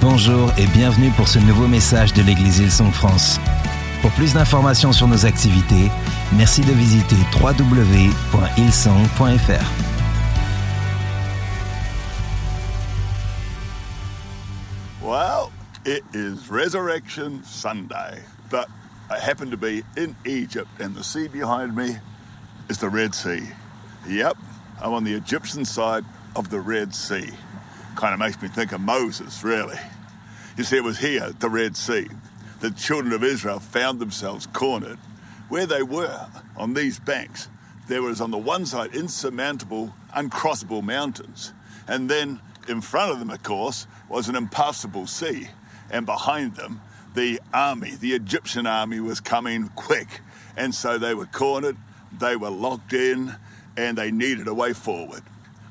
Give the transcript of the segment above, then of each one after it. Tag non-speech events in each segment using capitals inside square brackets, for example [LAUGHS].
Bonjour et bienvenue pour ce nouveau message de l'église Hillsong France. Pour plus d'informations sur nos activités, merci de visiter www.hillsong.fr. Well, it is Resurrection Sunday, but I happen to be in Egypt, and the sea behind me is the Red Sea. Yep, I'm on the Egyptian side of the Red Sea. Kind of makes me think of Moses, really. You see, it was here, at the Red Sea, the children of Israel found themselves cornered. Where they were, on these banks, there was on the one side insurmountable, uncrossable mountains. And then in front of them, of course, was an impassable sea. And behind them, the army, the Egyptian army, was coming quick. And so they were cornered, they were locked in, and they needed a way forward.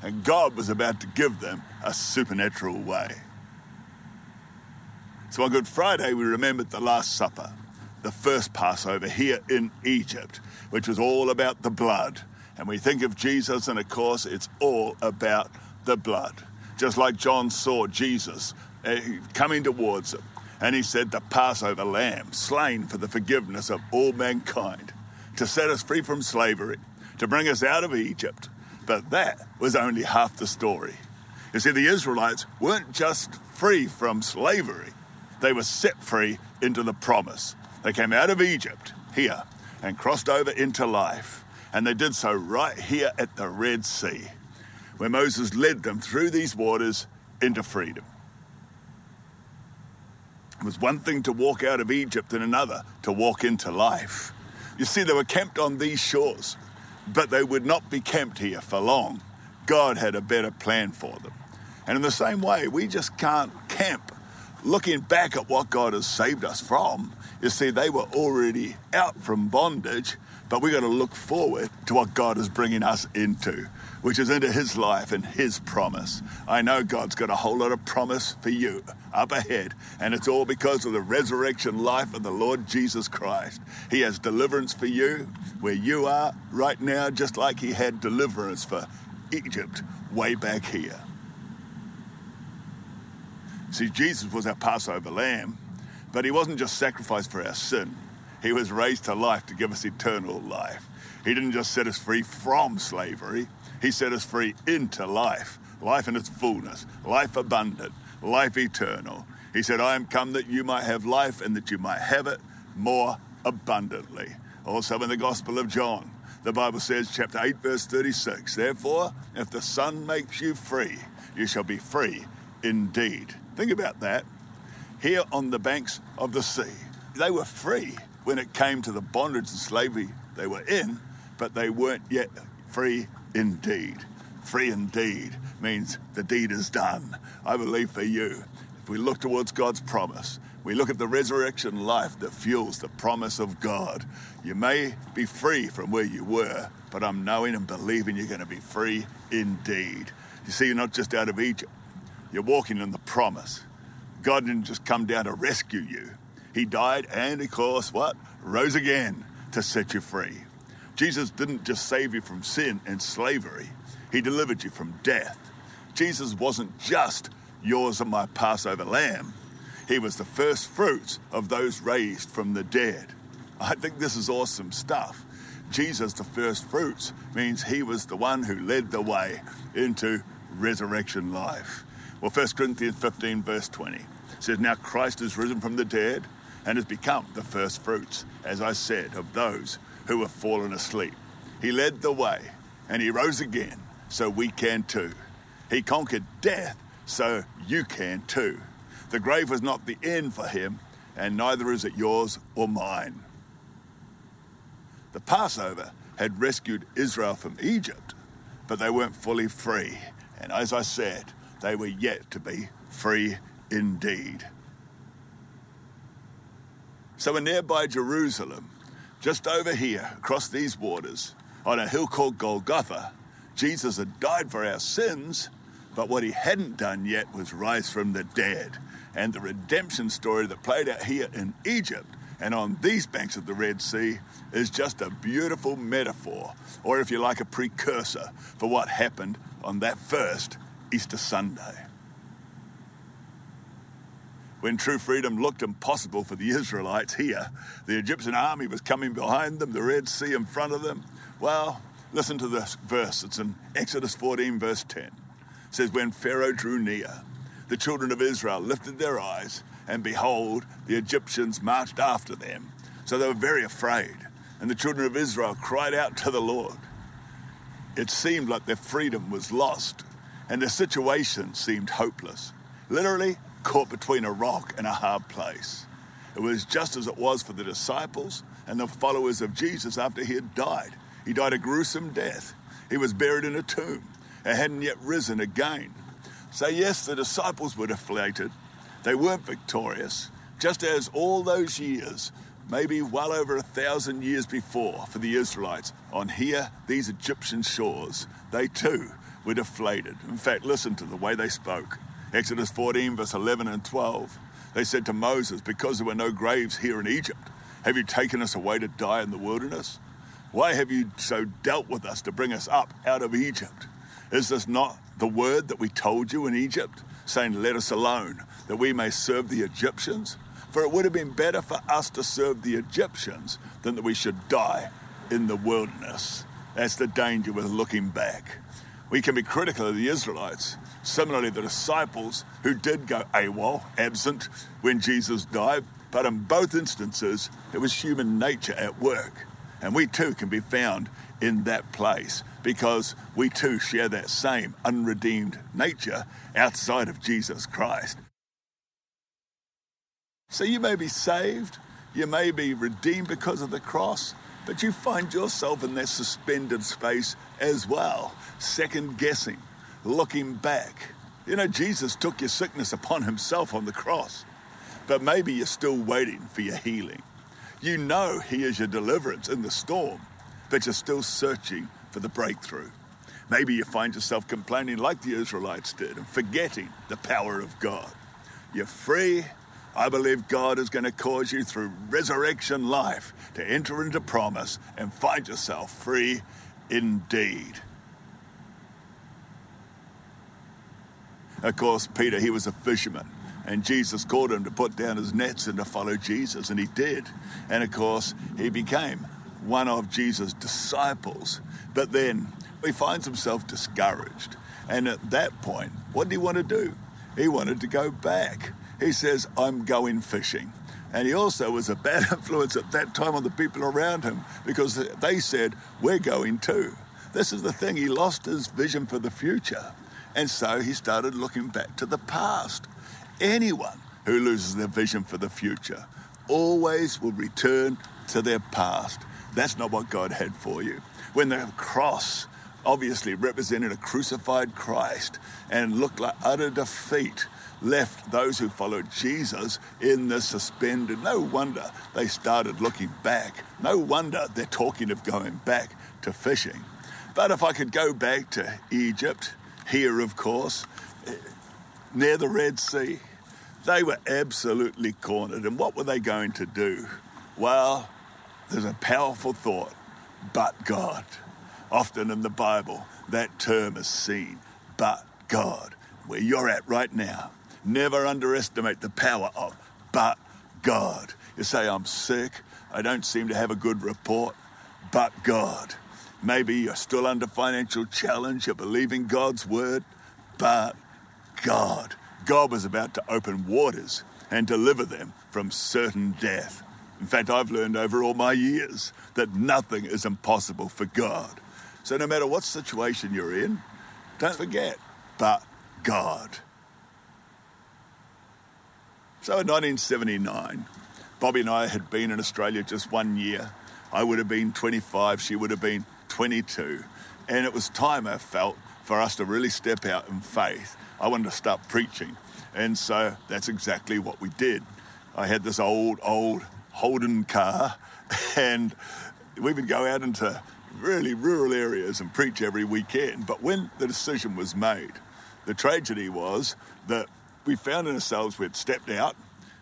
And God was about to give them a supernatural way. So on Good Friday, we remembered the Last Supper, the first Passover here in Egypt, which was all about the blood. And we think of Jesus, and of course, it's all about the blood. Just like John saw Jesus uh, coming towards him, and he said, The Passover lamb, slain for the forgiveness of all mankind, to set us free from slavery, to bring us out of Egypt. But that was only half the story. You see, the Israelites weren't just free from slavery, they were set free into the promise. They came out of Egypt here and crossed over into life. And they did so right here at the Red Sea, where Moses led them through these waters into freedom. It was one thing to walk out of Egypt and another to walk into life. You see, they were camped on these shores, but they would not be camped here for long. God had a better plan for them. And in the same way, we just can't camp looking back at what God has saved us from. You see, they were already out from bondage, but we got to look forward to what God is bringing us into, which is into His life and His promise. I know God's got a whole lot of promise for you up ahead, and it's all because of the resurrection life of the Lord Jesus Christ. He has deliverance for you where you are right now, just like He had deliverance for Egypt way back here. See, Jesus was our Passover lamb, but he wasn't just sacrificed for our sin. He was raised to life to give us eternal life. He didn't just set us free from slavery, he set us free into life, life in its fullness, life abundant, life eternal. He said, I am come that you might have life and that you might have it more abundantly. Also in the Gospel of John, the Bible says, chapter 8, verse 36, Therefore, if the Son makes you free, you shall be free indeed. Think about that. Here on the banks of the sea, they were free when it came to the bondage and slavery they were in, but they weren't yet free indeed. Free indeed means the deed is done. I believe for you, if we look towards God's promise, we look at the resurrection life that fuels the promise of God. You may be free from where you were, but I'm knowing and believing you're going to be free indeed. You see, you're not just out of Egypt, you're walking in the promise. God didn't just come down to rescue you. He died and, of course, what? Rose again to set you free. Jesus didn't just save you from sin and slavery, He delivered you from death. Jesus wasn't just yours and my Passover lamb, He was the first fruits of those raised from the dead. I think this is awesome stuff. Jesus, the first fruits, means He was the one who led the way into resurrection life. Well, 1 Corinthians 15, verse 20 says, Now Christ is risen from the dead and has become the first fruits, as I said, of those who have fallen asleep. He led the way and he rose again, so we can too. He conquered death, so you can too. The grave was not the end for him, and neither is it yours or mine. The Passover had rescued Israel from Egypt, but they weren't fully free. And as I said, they were yet to be free indeed. So, in nearby Jerusalem, just over here, across these waters, on a hill called Golgotha, Jesus had died for our sins, but what he hadn't done yet was rise from the dead. And the redemption story that played out here in Egypt and on these banks of the Red Sea is just a beautiful metaphor, or if you like, a precursor for what happened on that first Easter Sunday. When true freedom looked impossible for the Israelites here, the Egyptian army was coming behind them, the Red Sea in front of them. Well, listen to this verse. It's in Exodus 14, verse 10. It says, When Pharaoh drew near, the children of Israel lifted their eyes, and behold, the Egyptians marched after them. So they were very afraid. And the children of Israel cried out to the Lord. It seemed like their freedom was lost, and their situation seemed hopeless. Literally, caught between a rock and a hard place. It was just as it was for the disciples and the followers of Jesus after he had died. He died a gruesome death. He was buried in a tomb and hadn't yet risen again. So, yes, the disciples were deflated. They weren't victorious, just as all those years, maybe well over a thousand years before for the Israelites, on here, these Egyptian shores, they too were deflated. In fact, listen to the way they spoke. Exodus 14, verse 11 and 12. They said to Moses, Because there were no graves here in Egypt, have you taken us away to die in the wilderness? Why have you so dealt with us to bring us up out of Egypt? Is this not the word that we told you in Egypt, saying, Let us alone, that we may serve the Egyptians? For it would have been better for us to serve the Egyptians than that we should die in the wilderness. That's the danger with looking back. We can be critical of the Israelites, Similarly, the disciples who did go AWOL, absent, when Jesus died, but in both instances, it was human nature at work. And we too can be found in that place because we too share that same unredeemed nature outside of Jesus Christ. So you may be saved, you may be redeemed because of the cross, but you find yourself in that suspended space as well, second guessing looking back. You know, Jesus took your sickness upon himself on the cross, but maybe you're still waiting for your healing. You know He is your deliverance in the storm, but you're still searching for the breakthrough. Maybe you find yourself complaining like the Israelites did and forgetting the power of God. You're free. I believe God is going to cause you through resurrection life to enter into promise and find yourself free indeed. Of course, Peter, he was a fisherman. And Jesus called him to put down his nets and to follow Jesus, and he did. And of course, he became one of Jesus' disciples. But then he finds himself discouraged. And at that point, what did he want to do? He wanted to go back. He says, I'm going fishing. And he also was a bad [LAUGHS] influence at that time on the people around him because they said, We're going too. This is the thing, he lost his vision for the future. And so he started looking back to the past. Anyone who loses their vision for the future always will return to their past. That's not what God had for you. When the cross obviously represented a crucified Christ and looked like utter defeat, left those who followed Jesus in the suspended. No wonder they started looking back. No wonder they're talking of going back to fishing. But if I could go back to Egypt, here, of course, near the Red Sea. They were absolutely cornered. And what were they going to do? Well, there's a powerful thought, but God. Often in the Bible, that term is seen, but God. Where you're at right now, never underestimate the power of but God. You say, I'm sick, I don't seem to have a good report, but God. Maybe you're still under financial challenge, you're believing God's word, but God, God was about to open waters and deliver them from certain death. In fact, I've learned over all my years that nothing is impossible for God. So no matter what situation you're in, don't forget, but God. So in 1979, Bobbie and I had been in Australia just one year. I would have been 25, she would have been 22. And it was time, I felt, for us to really step out in faith. I wanted to start preaching. And so that's exactly what we did. I had this old, old Holden car, [LAUGHS] and we would go out into really rural areas and preach every weekend. But when the decision was made, the tragedy was that we found ourselves, we'd stepped out.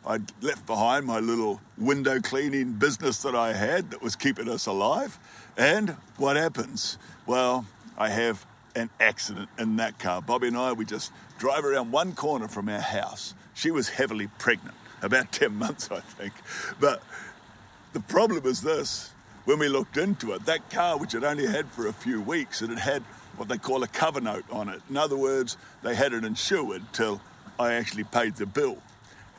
I'd left behind my little window cleaning business that I had that was keeping us alive. And what happens? Well, I have an accident in that car. Bobbie and I, we just drive around one corner from our house. She was heavily pregnant, about [LAUGHS] 10 months, I think. But the problem is this when we looked into it, that car, which it only had for a few weeks, it had had what they call a cover note on it. In other words, they had it insured till I actually paid the bill.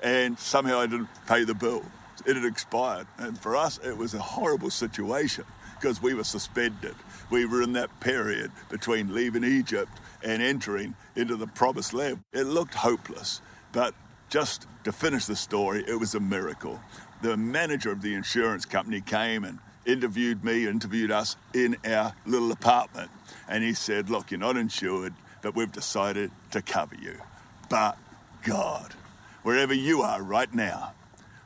And somehow I didn't pay the bill. It had expired. And for us, it was a horrible situation because we were suspended. We were in that period between leaving Egypt and entering into the promised land. It looked hopeless, but just to finish the story, it was a miracle. The manager of the insurance company came and interviewed me, interviewed us in our little apartment. And he said, Look, you're not insured, but we've decided to cover you. But God, wherever you are right now,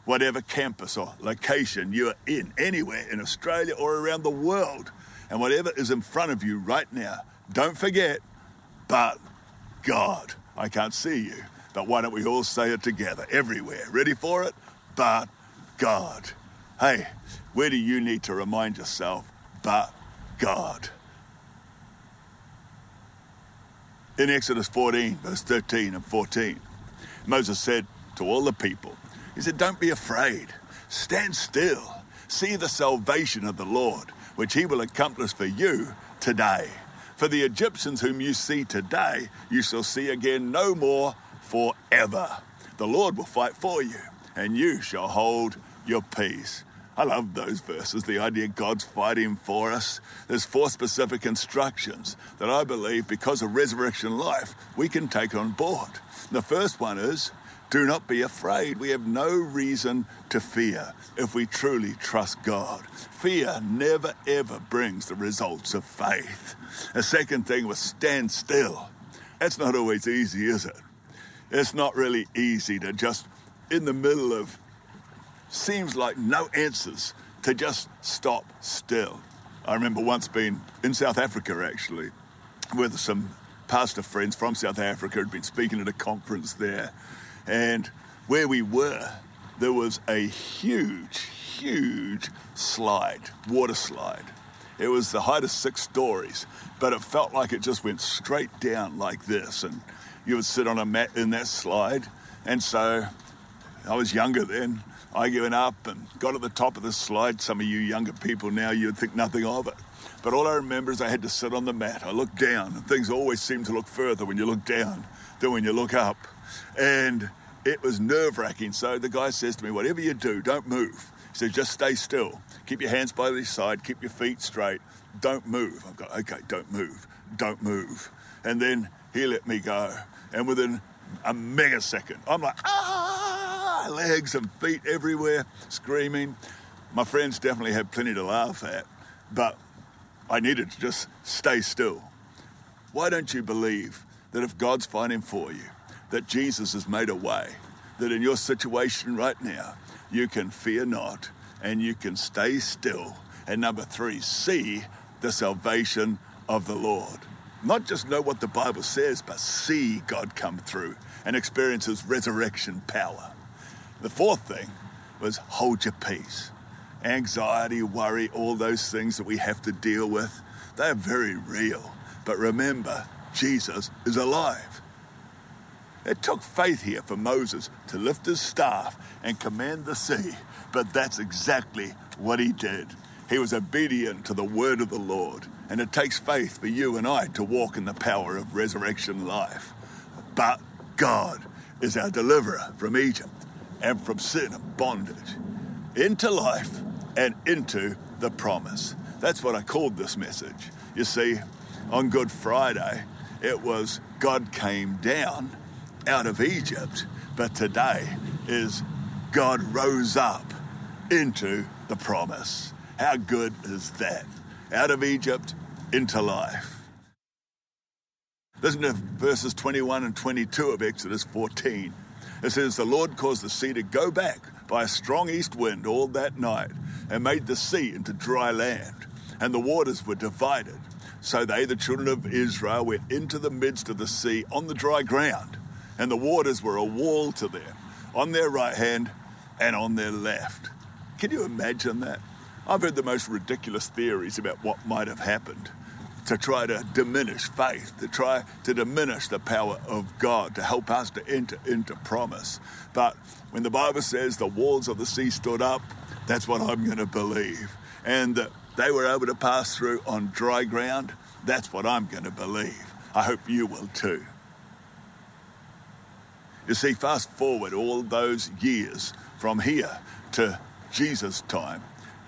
whatever campus or location you're in, anywhere in Australia or around the world, and whatever is in front of you right now, don't forget, but God. I can't see you, but why don't we all say it together everywhere? Ready for it? But God. Hey, where do you need to remind yourself, but God? In Exodus 14, verse 13 and 14, Moses said to all the people, He said, Don't be afraid, stand still, see the salvation of the Lord, which He will accomplish for you today. For the Egyptians whom you see today, you shall see again no more forever. The Lord will fight for you, and you shall hold your peace. I love those verses, the idea God's fighting for us. There's four specific instructions that I believe, because of resurrection life, we can take on board. The first one is do not be afraid. We have no reason to fear if we truly trust God. Fear never ever brings the results of faith. The second thing was stand still. That's not always easy, is it? It's not really easy to just, in the middle of seems like no answers to just stop still. I remember once being in South Africa actually with some pastor friends from South Africa who'd been speaking at a conference there and where we were there was a huge huge slide water slide it was the height of six stories but it felt like it just went straight down like this and you would sit on a mat in that slide and so I was younger then I went up and got at the top of the slide. Some of you younger people now, you'd think nothing of it. But all I remember is I had to sit on the mat. I looked down, and things always seem to look further when you look down than when you look up. And it was nerve wracking. So the guy says to me, Whatever you do, don't move. He says, Just stay still. Keep your hands by the side, keep your feet straight. Don't move. I've got, okay, don't move. Don't move. And then he let me go. And within a megasecond, I'm like, ah! legs and feet everywhere, screaming. My friends definitely had plenty to laugh at, but I needed to just stay still. Why don't you believe that if God's fighting for you, that Jesus has made a way, that in your situation right now, you can fear not and you can stay still. And number three, see the salvation of the Lord. Not just know what the Bible says, but see God come through and experience his resurrection power. The fourth thing was hold your peace. Anxiety, worry, all those things that we have to deal with, they are very real. But remember, Jesus is alive. It took faith here for Moses to lift his staff and command the sea, but that's exactly what he did. He was obedient to the word of the Lord, and it takes faith for you and I to walk in the power of resurrection life. But God is our deliverer from Egypt and from sin and bondage into life and into the promise. That's what I called this message. You see, on Good Friday, it was God came down out of Egypt, but today is God rose up into the promise. How good is that? Out of Egypt into life. Listen to verses 21 and 22 of Exodus 14. It says, The Lord caused the sea to go back by a strong east wind all that night and made the sea into dry land, and the waters were divided. So they, the children of Israel, went into the midst of the sea on the dry ground, and the waters were a wall to them on their right hand and on their left. Can you imagine that? I've heard the most ridiculous theories about what might have happened. to try to diminish faith, to try to diminish the power of God, to help us to enter into promise. But when the Bible says the walls of the sea stood up, that's what I'm going to believe. And that they were able to pass through on dry ground, that's what I'm going to believe. I hope you will too. You see, fast forward all those years from here to Jesus' time,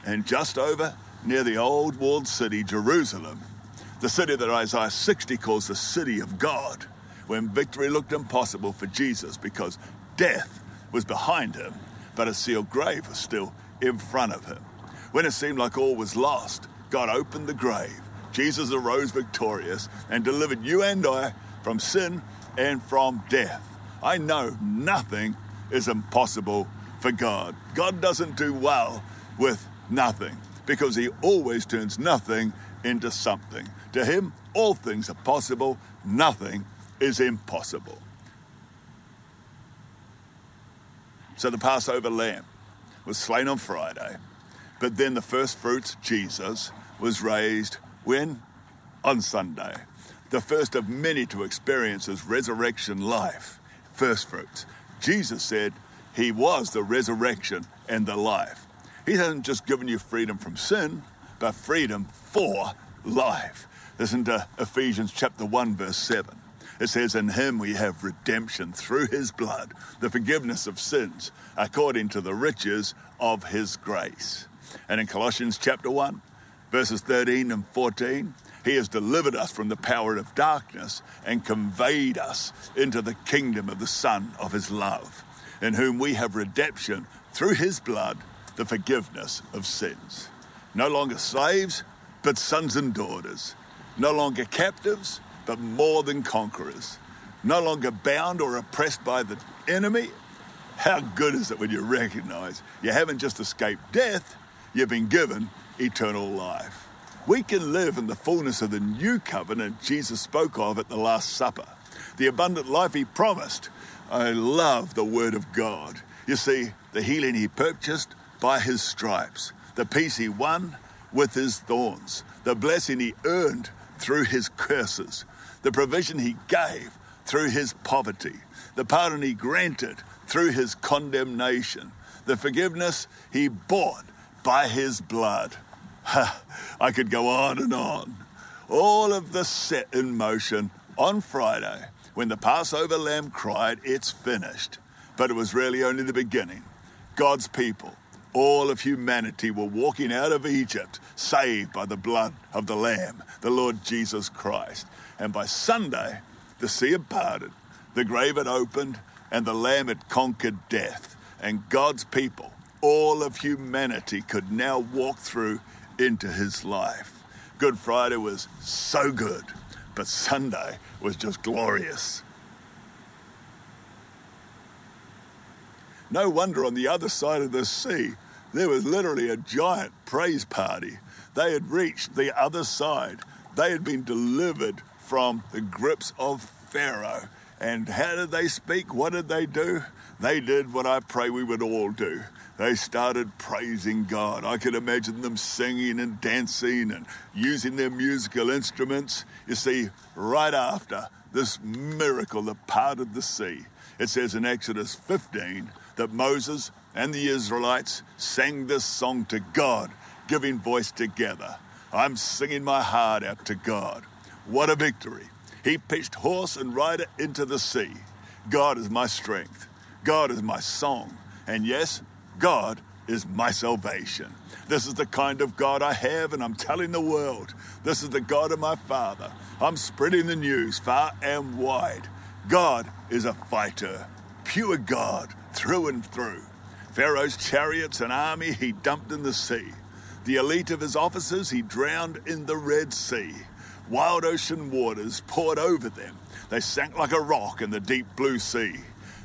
and just over near the old walled city, Jerusalem, the city that Isaiah 60 calls the city of God, when victory looked impossible for Jesus because death was behind him, but a sealed grave was still in front of him. When it seemed like all was lost, God opened the grave. Jesus arose victorious and delivered you and I from sin and from death. I know nothing is impossible for God. God doesn't do well with nothing because he always turns nothing into something. To him, all things are possible, nothing is impossible. So the Passover lamb was slain on Friday, but then the first fruits, Jesus, was raised when? On Sunday. The first of many to experience his resurrection life, first fruits. Jesus said he was the resurrection and the life. He hasn't just given you freedom from sin, but freedom for life. Listen to Ephesians chapter 1, verse 7. It says, In him we have redemption through his blood, the forgiveness of sins, according to the riches of his grace. And in Colossians chapter 1, verses 13 and 14, he has delivered us from the power of darkness and conveyed us into the kingdom of the Son of his love, in whom we have redemption through his blood, the forgiveness of sins. No longer slaves, but sons and daughters. No longer captives, but more than conquerors. No longer bound or oppressed by the enemy. How good is it when you recognize you haven't just escaped death, you've been given eternal life. We can live in the fullness of the new covenant Jesus spoke of at the Last Supper, the abundant life he promised. I love the Word of God. You see, the healing he purchased by his stripes, the peace he won with his thorns, the blessing he earned through his curses, the provision he gave through his poverty, the pardon he granted through his condemnation, the forgiveness he bought by his blood. [LAUGHS] I could go on and on. All of this set in motion on Friday when the Passover lamb cried, It's finished. But it was really only the beginning. God's people, all of humanity, were walking out of Egypt, saved by the blood of the Lamb, the Lord Jesus Christ. And by Sunday, the sea had parted, the grave had opened, and the Lamb had conquered death. And God's people, all of humanity, could now walk through into his life. Good Friday was so good, but Sunday was just glorious. No wonder on the other side of the sea, there was literally a giant praise party. They had reached the other side. They had been delivered from the grips of Pharaoh. And how did they speak? What did they do? They did what I pray we would all do. They started praising God. I could imagine them singing and dancing and using their musical instruments. You see, right after this miracle that parted the sea, it says in Exodus 15 that Moses and the Israelites sang this song to God, giving voice together. I'm singing my heart out to God. What a victory! He pitched horse and rider into the sea. God is my strength. God is my song. And yes, God is my salvation. This is the kind of God I have, and I'm telling the world. This is the God of my Father. I'm spreading the news far and wide. God is a fighter, pure God through and through. Pharaoh's chariots and army he dumped in the sea. The elite of his officers he drowned in the Red Sea. Wild ocean waters poured over them. They sank like a rock in the deep blue sea.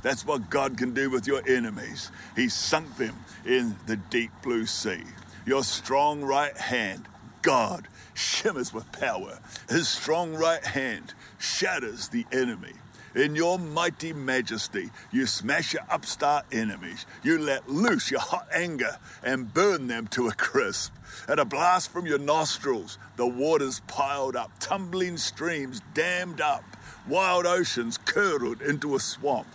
That's what God can do with your enemies. He sunk them in the deep blue sea. Your strong right hand, God, shimmers with power. His strong right hand shatters the enemy. In your mighty majesty, you smash your upstart enemies. You let loose your hot anger and burn them to a crisp. At a blast from your nostrils, the waters piled up, tumbling streams dammed up, wild oceans curdled into a swamp.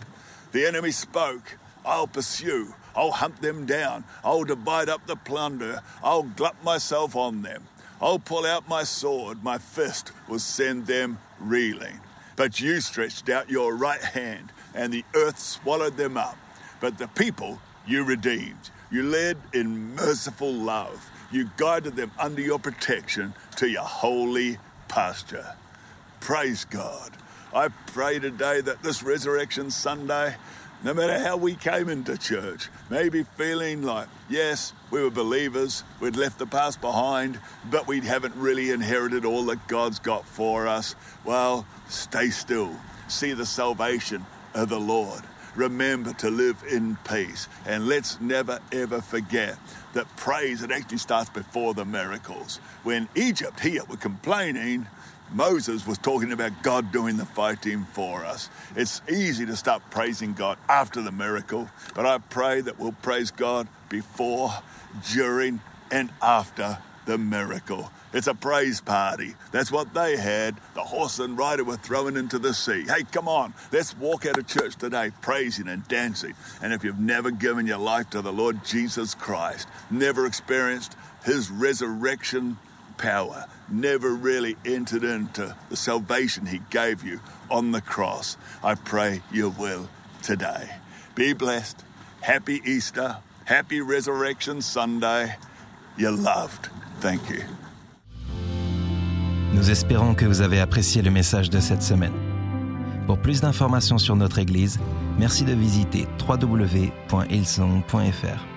The enemy spoke, I'll pursue, I'll hunt them down, I'll divide up the plunder, I'll glut myself on them. I'll pull out my sword, my fist will send them reeling. But you stretched out your right hand, and the earth swallowed them up. But the people you redeemed. You led in merciful love. You guided them under your protection to your holy pasture. Praise God. I pray today that this Resurrection Sunday, no matter how we came into church, maybe feeling like, yes, we were believers, we'd left the past behind, but we haven't really inherited all that God's got for us. Well, stay still, see the salvation of the Lord. Remember to live in peace. And let's never ever forget that praise, it actually starts before the miracles. When Egypt here were complaining, Moses was talking about God doing the fighting for us. It's easy to start praising God after the miracle, but I pray that we'll praise God before, during, and after the miracle. It's a praise party. That's what they had. The horse and rider were thrown into the sea. Hey, come on, let's walk out of church today praising and dancing. And if you've never given your life to the Lord Jesus Christ, never experienced his resurrection power, never really entered into the salvation he gave you on the cross, I pray you will today. Be blessed. Happy Easter. Happy Resurrection Sunday. You're loved. Thank you. Nous espérons que vous avez apprécié le message de cette semaine. Pour plus d'informations sur notre Église, merci de visiter www.hillsong.fr.